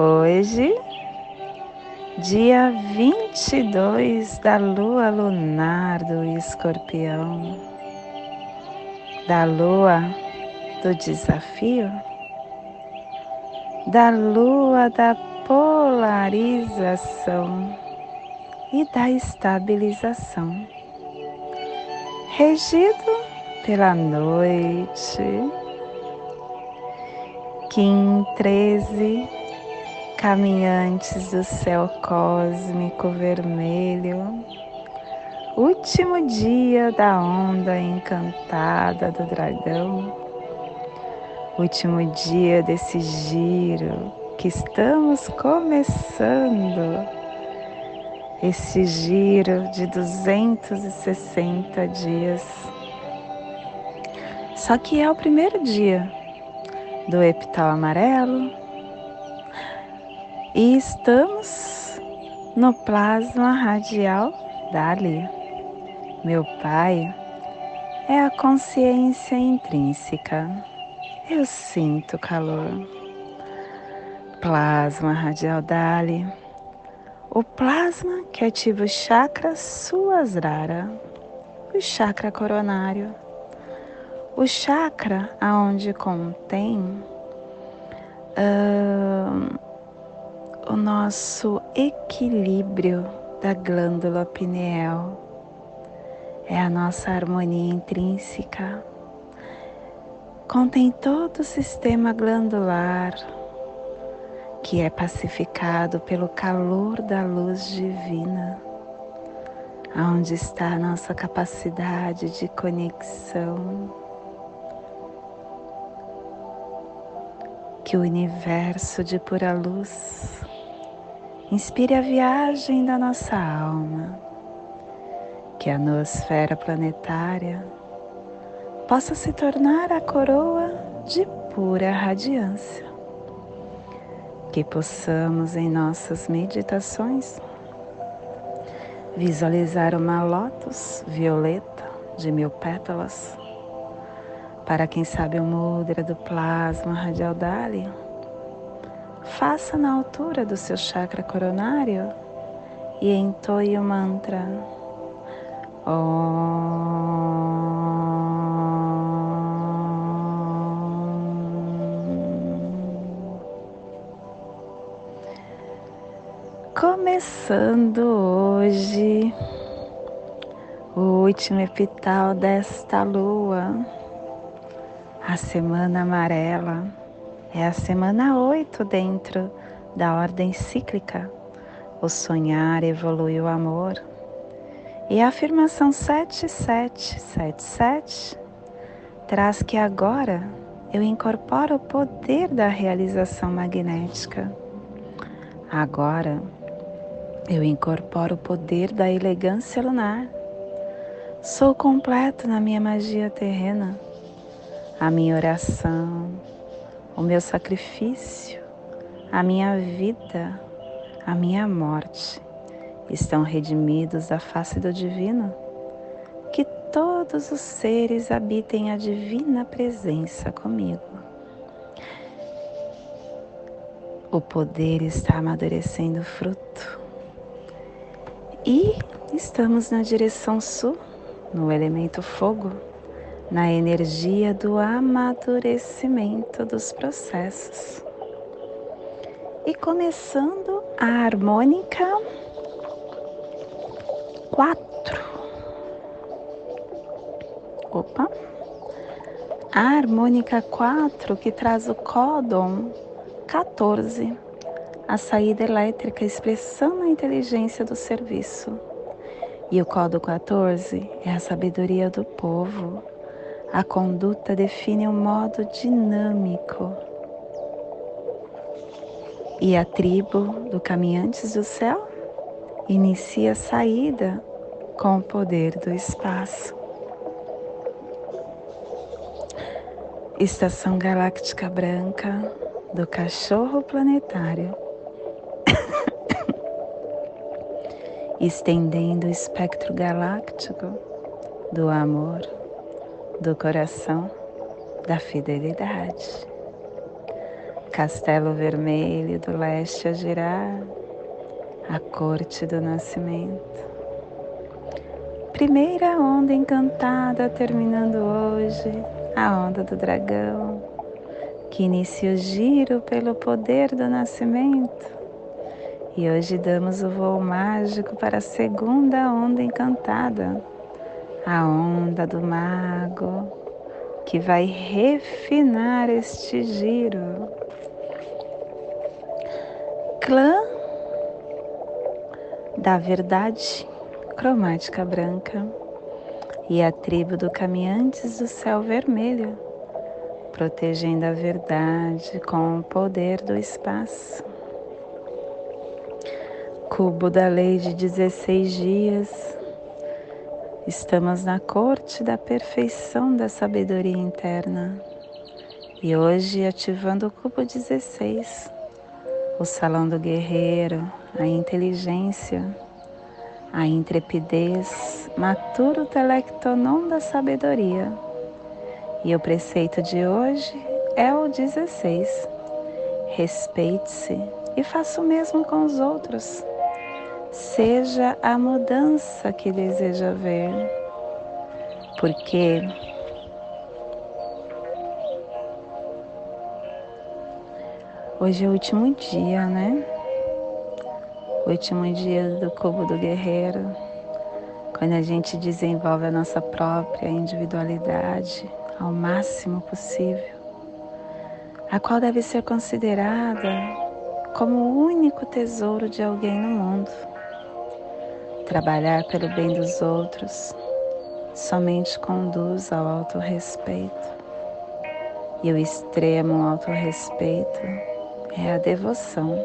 Hoje, dia 22 da lua lunar do escorpião, da lua do desafio, da lua da polarização e da estabilização, regido pela noite, Kim 13, caminhantes do céu cósmico vermelho, último dia da onda encantada do dragão, último dia desse giro que estamos começando, esse giro de 260 dias. Só que é o primeiro dia do epital amarelo e estamos no plasma radial Dali. Meu Pai é a consciência intrínseca. Eu sinto calor. Plasma radial Dali. O plasma que ativa o chakra Suasrara, o chakra coronário. O chakra aonde contém uh, o nosso equilíbrio da glândula pineal, é a nossa harmonia intrínseca. Contém todo o sistema glandular que é pacificado pelo calor da luz divina, onde está a nossa capacidade de conexão. Que o universo de pura luz Inspire a viagem da nossa alma, que a noosfera planetária possa se tornar a coroa de pura radiância. Que possamos em nossas meditações visualizar uma lótus violeta de mil pétalas. Para quem sabe o mudra do plasma radial Dali, faça na altura do seu chakra coronário e entoie o mantra. Começando hoje o último epital desta lua, a semana amarela é a semana 8 dentro da ordem cíclica. O sonhar evolui o amor. E a afirmação 7777 traz que agora eu incorporo o poder da realização magnética. Agora eu incorporo o poder da elegância lunar. Sou completo na minha magia terrena. A minha oração, o meu sacrifício, a minha vida, a minha morte estão redimidos da face do divino. Que todos os seres habitem a divina presença comigo. O poder está amadurecendo fruto. E estamos na direção sul, no elemento fogo na energia do amadurecimento dos processos. E começando a harmônica 4. Opa! A harmônica 4 que traz o códon 14, a saída elétrica expressando a inteligência do serviço. E o códon 14 é a sabedoria do povo, a conduta define um modo dinâmico. E a tribo do Caminhantes do Céu inicia a saída com o poder do espaço. Estação Galáctica Branca do Cachorro Planetário, estendendo o espectro galáctico do amor, do coração, da fidelidade. Castelo Vermelho do Leste a girar, a corte do nascimento. Primeira onda encantada terminando hoje a onda do dragão, que inicia o giro pelo poder do nascimento. E hoje damos o voo mágico para a segunda onda encantada, a onda do mago, que vai refinar este giro. Clã da verdade cromática branca e a tribo do caminhantes do céu vermelho, protegendo a verdade com o poder do espaço. Cubo da lei de 16 dias, estamos na corte da perfeição da sabedoria interna. E hoje ativando o cubo 16, o salão do guerreiro, a inteligência, a intrepidez matura o telectonon da sabedoria. E o preceito de hoje é o 16. Respeite-se e faça o mesmo com os outros. Seja a mudança que deseja ver. Porque hoje é o último dia, né? último dia do cubo do guerreiro, quando a gente desenvolve a nossa própria individualidade ao máximo possível, a qual deve ser considerada como o único tesouro de alguém no mundo. Trabalhar pelo bem dos outros somente conduz ao autorrespeito. E o extremo autorrespeito é a devoção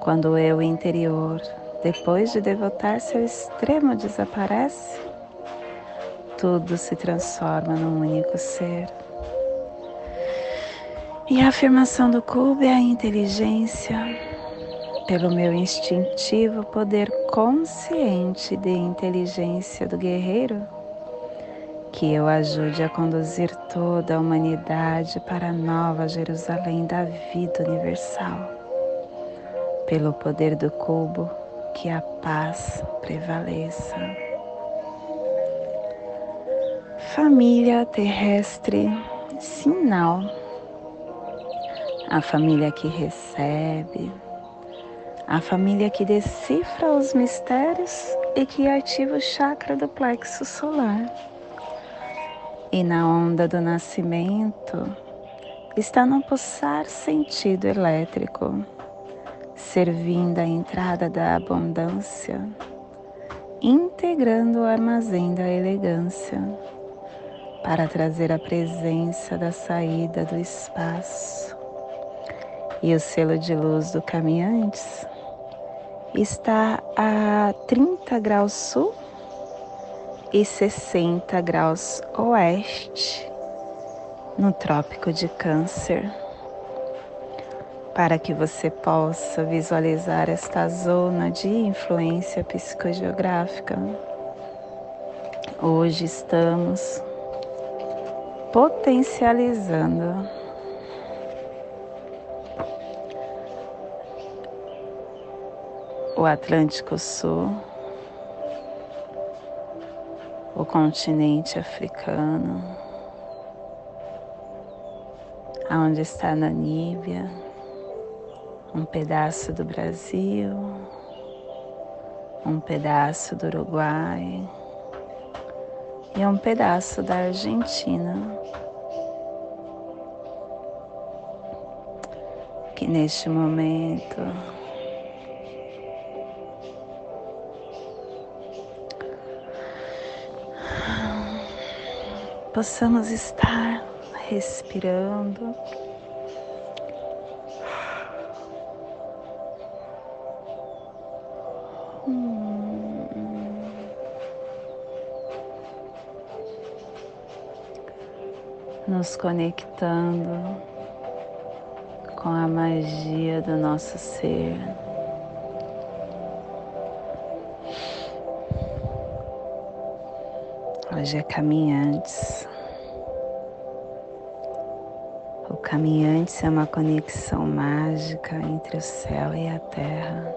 quando o eu interior, depois de devotar-se ao extremo, desaparece, tudo se transforma num único ser. E a afirmação do cubo é a inteligência, pelo meu instintivo poder consciente de inteligência do guerreiro, que eu ajude a conduzir toda a humanidade para a nova Jerusalém da vida universal pelo poder do cubo, que a paz prevaleça. Família terrestre, sinal. A família que recebe, a família que decifra os mistérios e que ativa o chakra do plexo solar. E na onda do nascimento está no pulsar sentido elétrico servindo a entrada da abundância, integrando o armazém da elegância, para trazer a presença da saída do espaço. E o selo de luz do Caminhantes está a 30 graus sul e 60 graus oeste, no Trópico de Câncer para que você possa visualizar esta zona de influência psicogeográfica. Hoje estamos potencializando o Atlântico Sul, o continente africano, aonde está Namíbia um pedaço do Brasil, um pedaço do Uruguai e um pedaço da Argentina. Que neste momento possamos estar respirando. Hum. Nos conectando com a magia do nosso ser. Hoje é caminhantes. Caminhantes é uma conexão mágica entre o céu e a terra.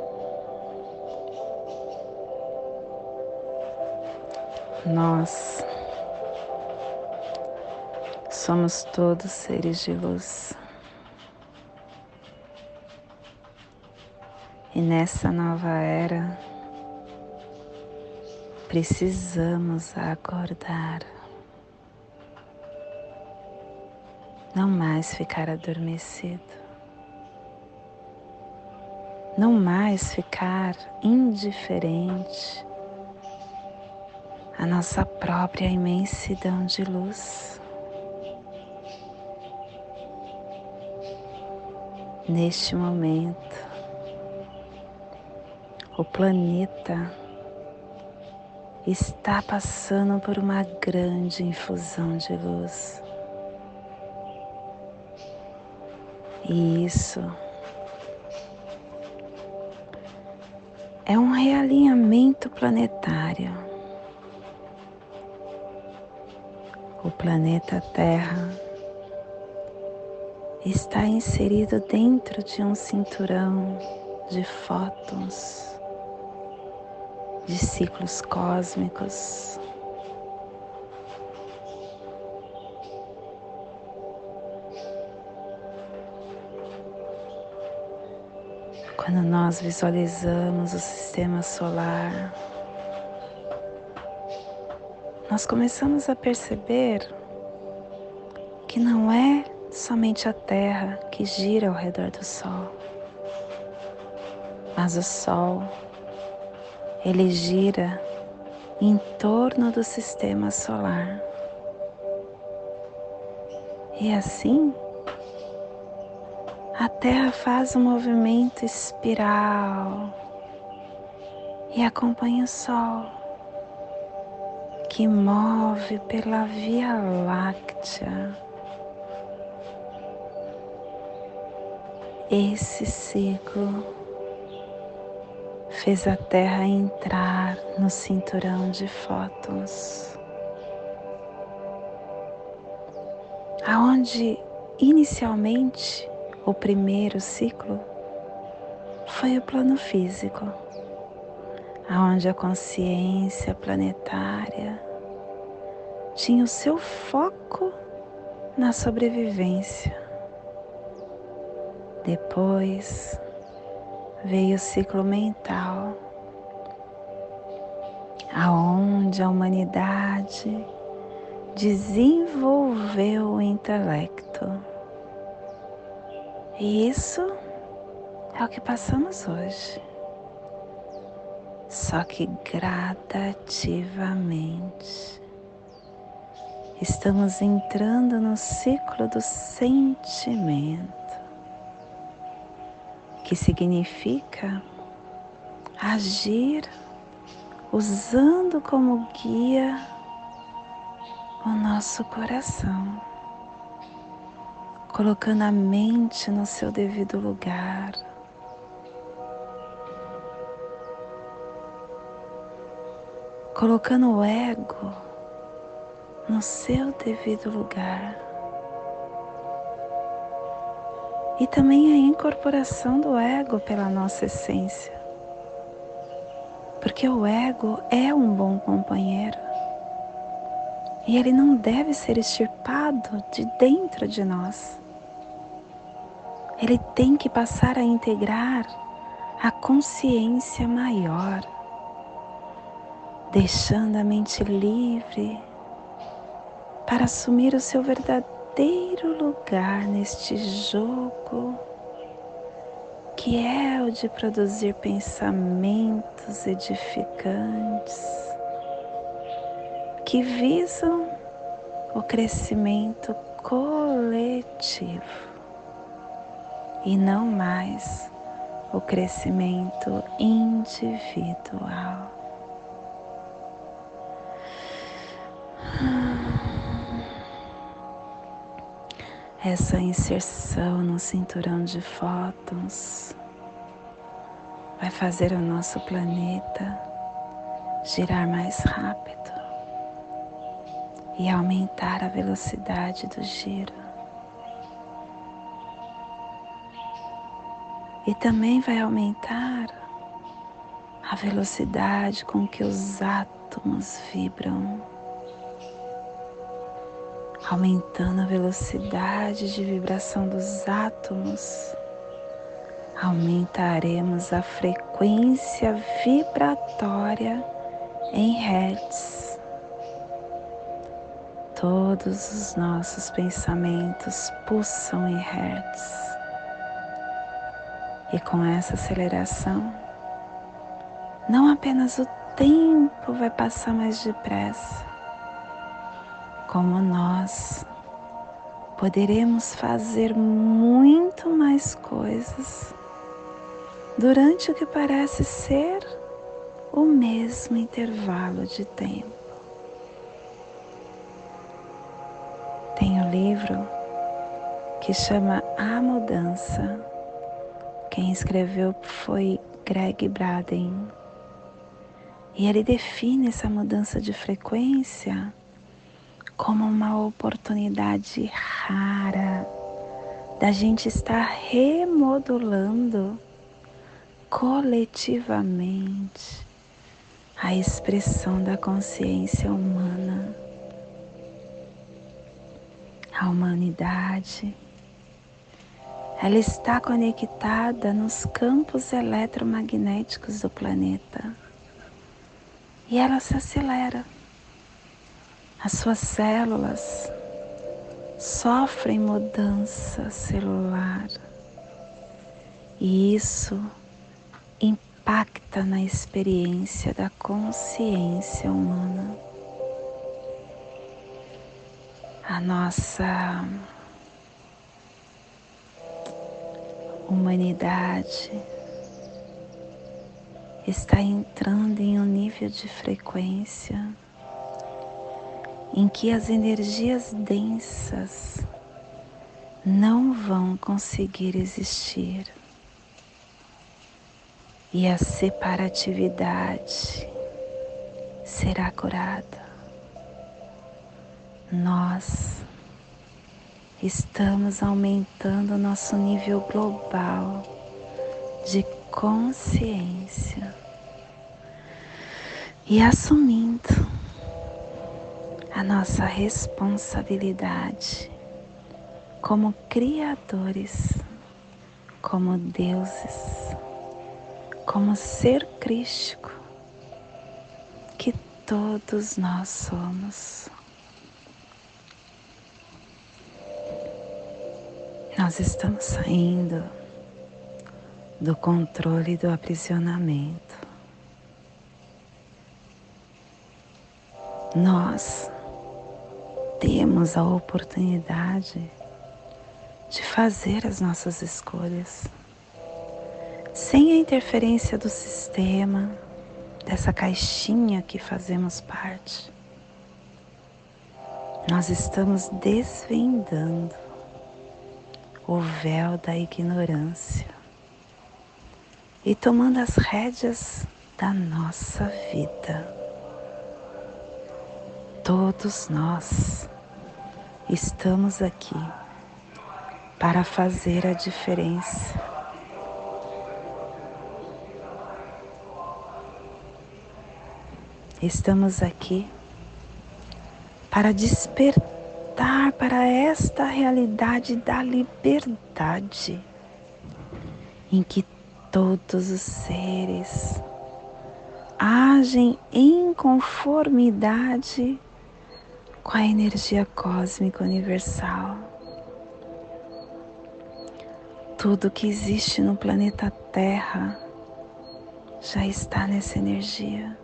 Nós somos todos seres de luz. E nessa nova era, precisamos acordar. Não mais ficar adormecido. Não mais ficar indiferente à nossa própria imensidão de luz. Neste momento, o planeta está passando por uma grande infusão de luz. Isso é um realinhamento planetário. O planeta Terra está inserido dentro de um cinturão de fótons de ciclos cósmicos. Quando nós visualizamos o sistema solar, nós começamos a perceber que não é somente a Terra que gira ao redor do Sol, mas o Sol ele gira em torno do sistema solar. E assim, a Terra faz um movimento espiral e acompanha o Sol, que move pela Via Láctea. Esse ciclo fez a Terra entrar no cinturão de fótons, aonde inicialmente o primeiro ciclo foi o plano físico, aonde a consciência planetária tinha o seu foco na sobrevivência. Depois, veio o ciclo mental, aonde a humanidade desenvolveu o intelecto. E isso é o que passamos hoje. Só que gradativamente estamos entrando no ciclo do sentimento que significa agir usando como guia o nosso coração, colocando a mente no seu devido lugar. Colocando o ego no seu devido lugar. e também a incorporação do ego pela nossa essência. Porque o ego é um bom companheiro e ele não deve ser extirpado de dentro de nós. Ele tem que passar a integrar a consciência maior, deixando a mente livre para assumir o seu verdadeiro lugar neste jogo, que é o de produzir pensamentos edificantes, que visam o crescimento coletivo e não mais o crescimento individual. essa inserção no cinturão de fótons vai fazer o nosso planeta girar mais rápido e aumentar a velocidade do giro. E também vai aumentar a velocidade com que os átomos vibram aumentando a velocidade de vibração dos átomos, aumentaremos a frequência vibratória em Hertz. Todos os nossos pensamentos pulsam em Hertz. E com essa aceleração, não apenas o tempo vai passar mais depressa, como nós poderemos fazer muito mais coisas durante o que parece ser o mesmo intervalo de tempo. Tem um livro que chama A Mudança. Quem escreveu foi Greg Braden. E ele define essa mudança de frequência como uma oportunidade rara da gente estar remodulando coletivamente a expressão da consciência humana. A humanidade, ela está conectada nos campos eletromagnéticos do planeta. E ela se acelera. As suas células sofrem mudança celular. E isso impacta na experiência da consciência humana. A nossa humanidade está entrando em um nível de frequência em que as energias densas não vão conseguir existir e a separatividade será curada. Nós estamos aumentando nosso nível global de consciência e assumindo a nossa responsabilidade como criadores, como deuses, como ser crístico que todos nós somos. Nós estamos saindo do controle do aprisionamento. Nós temos a oportunidade de fazer as nossas escolhas sem a interferência do sistema, dessa caixinha que fazemos parte. Nós estamos desvendando o véu da ignorância e tomando as rédeas da nossa vida. Todos nós estamos aqui para fazer a diferença. Estamos aqui para despertar para esta realidade da liberdade, em que todos os seres agem em conformidade com a energia cósmica universal. Tudo que existe no planeta Terra já está nessa energia.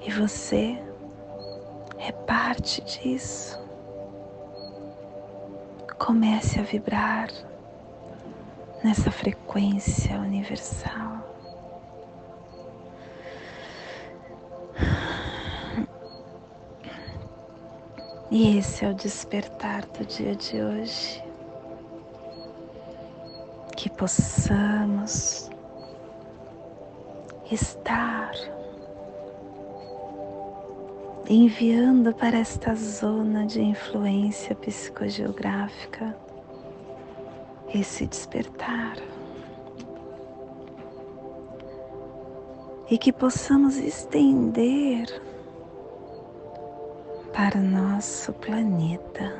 E você é parte disso. Comece a vibrar nessa frequência universal. E esse é o despertar do dia de hoje. Que possamos estar enviando para esta zona de influência psicogeográfica esse despertar. E que possamos estender para o nosso planeta,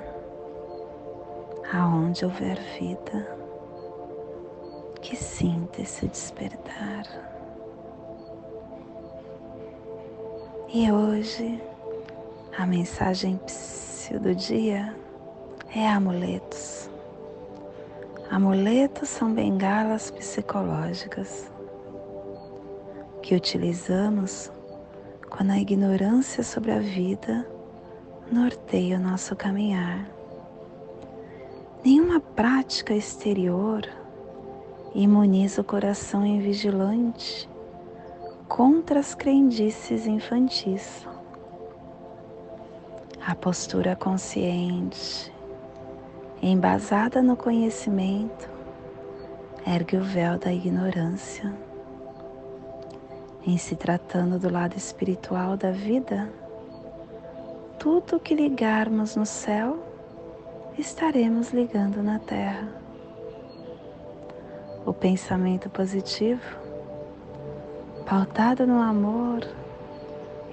aonde houver vida, que sinta esse despertar. E hoje a mensagem do dia é amuletos. Amuletos são bengalas psicológicas que utilizamos quando a ignorância sobre a vida norteia o nosso caminhar. Nenhuma prática exterior imuniza o coração invigilante contra as crendices infantis. A postura consciente, embasada no conhecimento, ergue o véu da ignorância. Em se tratando do lado espiritual da vida, tudo que ligarmos no céu, estaremos ligando na terra. O pensamento positivo, pautado no amor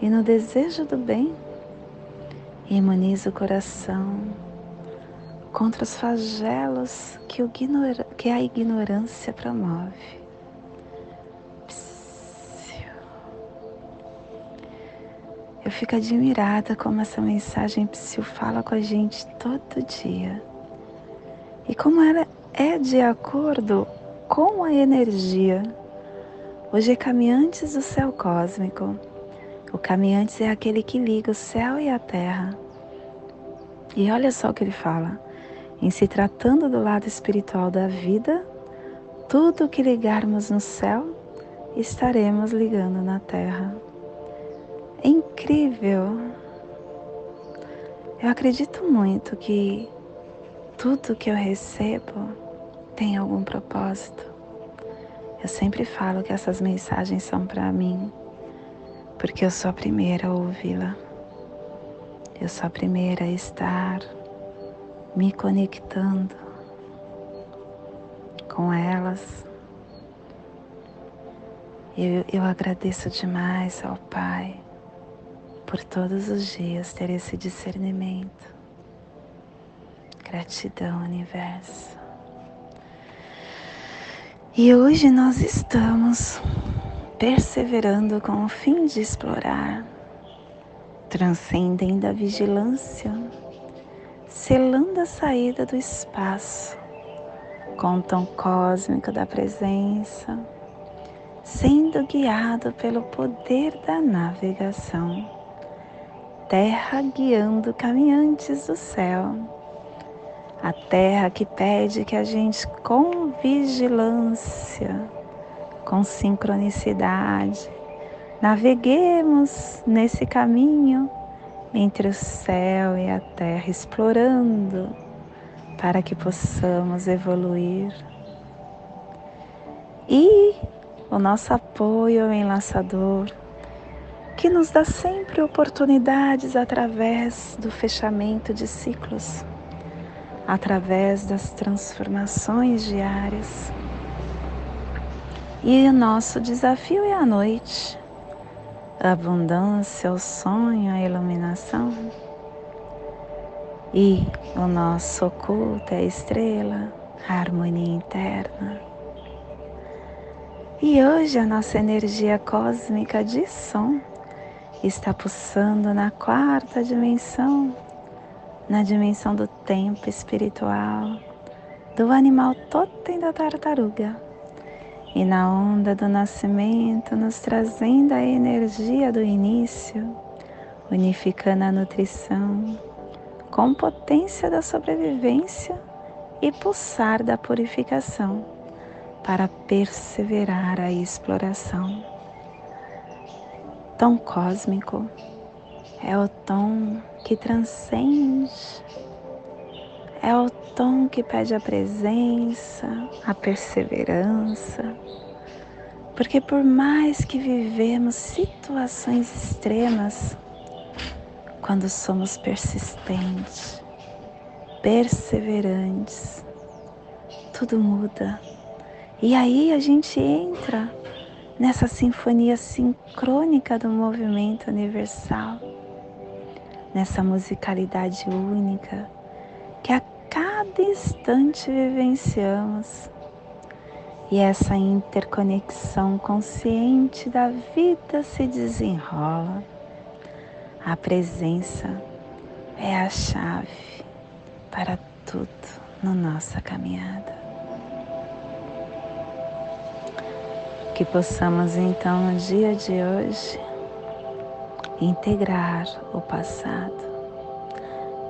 e no desejo do bem, imuniza o coração contra os flagelos que, que a ignorância promove. Eu fico admirada como essa mensagem Psyu fala com a gente todo dia. E como ela é de acordo com a energia. Hoje é Caminhantes do Céu Cósmico. O Caminhantes é aquele que liga o céu e a terra. E olha só o que ele fala. Em se tratando do lado espiritual da vida, tudo que ligarmos no céu, estaremos ligando na terra. É incrível. Eu acredito muito que tudo que eu recebo tem algum propósito. Eu sempre falo que essas mensagens são para mim, porque eu sou a primeira a ouvi-la. Eu sou a primeira a estar me conectando com elas. Eu, eu agradeço demais ao Pai por todos os dias ter esse discernimento. Gratidão, Universo. E hoje nós estamos perseverando com o fim de explorar, transcendendo a vigilância, selando a saída do espaço, com o tom cósmico da presença, sendo guiado pelo poder da navegação. Terra guiando caminhantes do céu. A terra que pede que a gente, com vigilância, com sincronicidade, naveguemos nesse caminho entre o céu e a terra, explorando para que possamos evoluir. E o nosso apoio enlaçador que nos dá sempre oportunidades através do fechamento de ciclos, através das transformações diárias. E o nosso desafio é a noite, a abundância, o sonho, a iluminação. E o nosso oculto é a estrela, a harmonia interna. E hoje a nossa energia cósmica de som está pulsando na quarta dimensão, na dimensão do tempo espiritual, do animal totem da tartaruga. E na onda do nascimento, nos trazendo a energia do início, unificando a nutrição com potência da sobrevivência e pulsar da purificação para perseverar a exploração. Tom cósmico, é o tom que transcende, é o tom que pede a presença, a perseverança, porque por mais que vivemos situações extremas, quando somos persistentes, perseverantes, tudo muda. E aí a gente entra nessa sinfonia sincrônica do movimento universal, nessa musicalidade única que a cada instante vivenciamos. E essa interconexão consciente da vida se desenrola. A presença é a chave para tudo na nossa caminhada. Que possamos então no dia de hoje integrar o passado,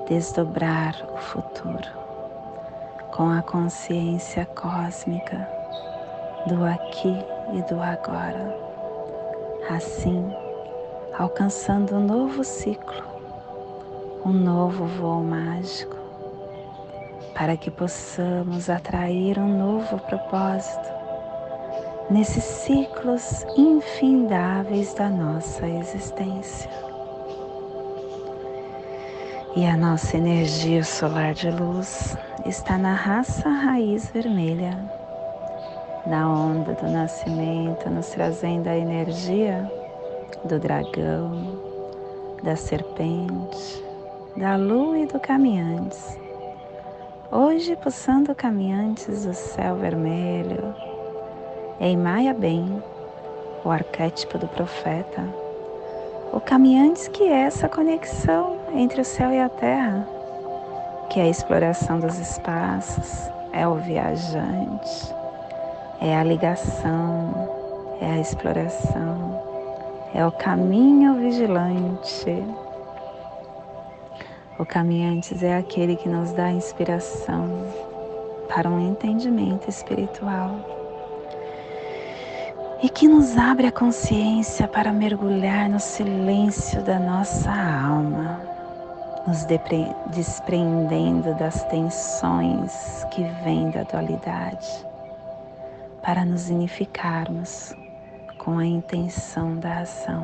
desdobrar o futuro com a consciência cósmica do aqui e do agora. Assim, alcançando um novo ciclo, um novo voo mágico, para que possamos atrair um novo propósito nesses ciclos infindáveis da nossa existência. E a nossa energia solar de luz está na raça raiz vermelha, na onda do nascimento, nos trazendo a energia do dragão, da serpente, da lua e do caminhante. Hoje, pulsando caminhantes do céu vermelho, em Maia Bem, o arquétipo do profeta, o caminhante que é essa conexão entre o céu e a terra, que é a exploração dos espaços, é o viajante, é a ligação, é a exploração, é o caminho vigilante. O caminhante é aquele que nos dá inspiração para um entendimento espiritual e que nos abre a consciência para mergulhar no silêncio da nossa alma, nos desprendendo das tensões que vêm da dualidade, para nos unificarmos com a intenção da ação,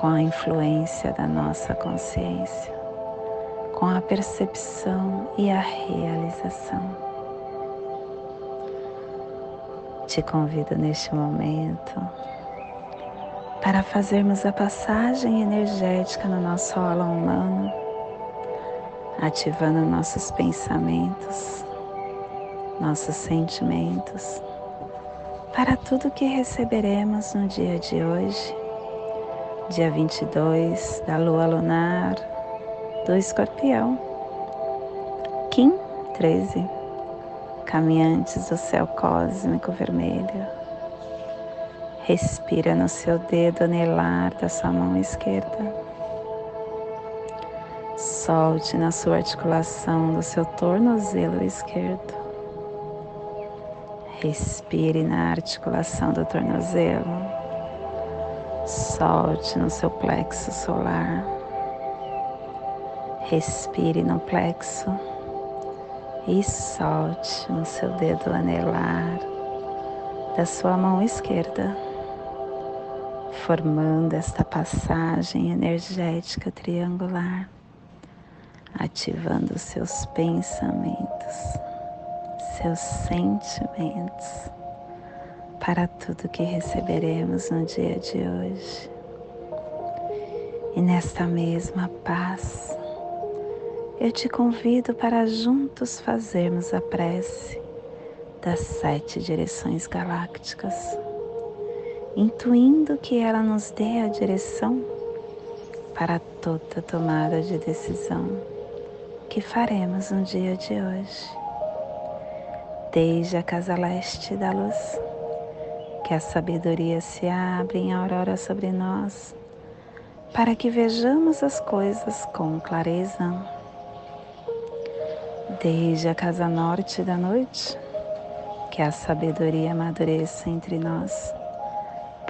com a influência da nossa consciência, com a percepção e a realização. Te convido neste momento para fazermos a passagem energética no nosso aula humano, ativando nossos pensamentos, nossos sentimentos, para tudo que receberemos no dia de hoje, dia 22 da lua lunar do escorpião, Kim 13 caminhantes do céu cósmico vermelho. Respira no seu dedo anelar da sua mão esquerda. Solte na sua articulação do seu tornozelo esquerdo. Respire na articulação do tornozelo. Solte no seu plexo solar. Respire no plexo e solte no seu dedo anelar da sua mão esquerda, formando esta passagem energética triangular, ativando seus pensamentos, seus sentimentos para tudo que receberemos no dia de hoje. E nesta mesma paz, eu te convido para juntos fazermos a prece das sete direções galácticas, intuindo que ela nos dê a direção para toda tomada de decisão que faremos no dia de hoje. Desde a casa leste da luz, que a sabedoria se abre em aurora sobre nós, para que vejamos as coisas com clareza desde a casa norte da noite, que a sabedoria amadureça entre nós,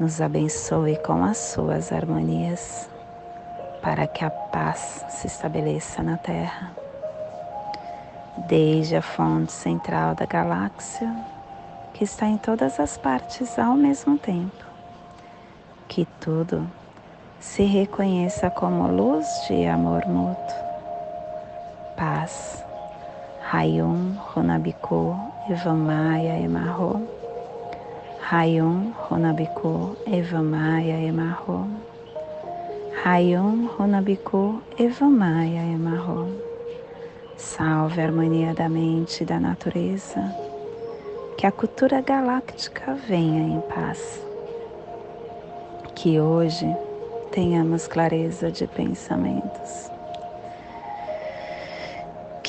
nos abençoe com as suas harmonias, para que a paz se estabeleça na Terra desde a fonte central da galáxia, que está em todas as partes ao mesmo tempo. Que tudo se reconheça como luz de amor mútuo. Paz. Rayum Runabiku Evamaya Emarro. Rayum Runabiku Evamaya Emarro. Rayum Runabiku Evamaya Emarro. Salve a harmonia da mente e da natureza. Que a cultura galáctica venha em paz. Que hoje tenhamos clareza de pensamentos.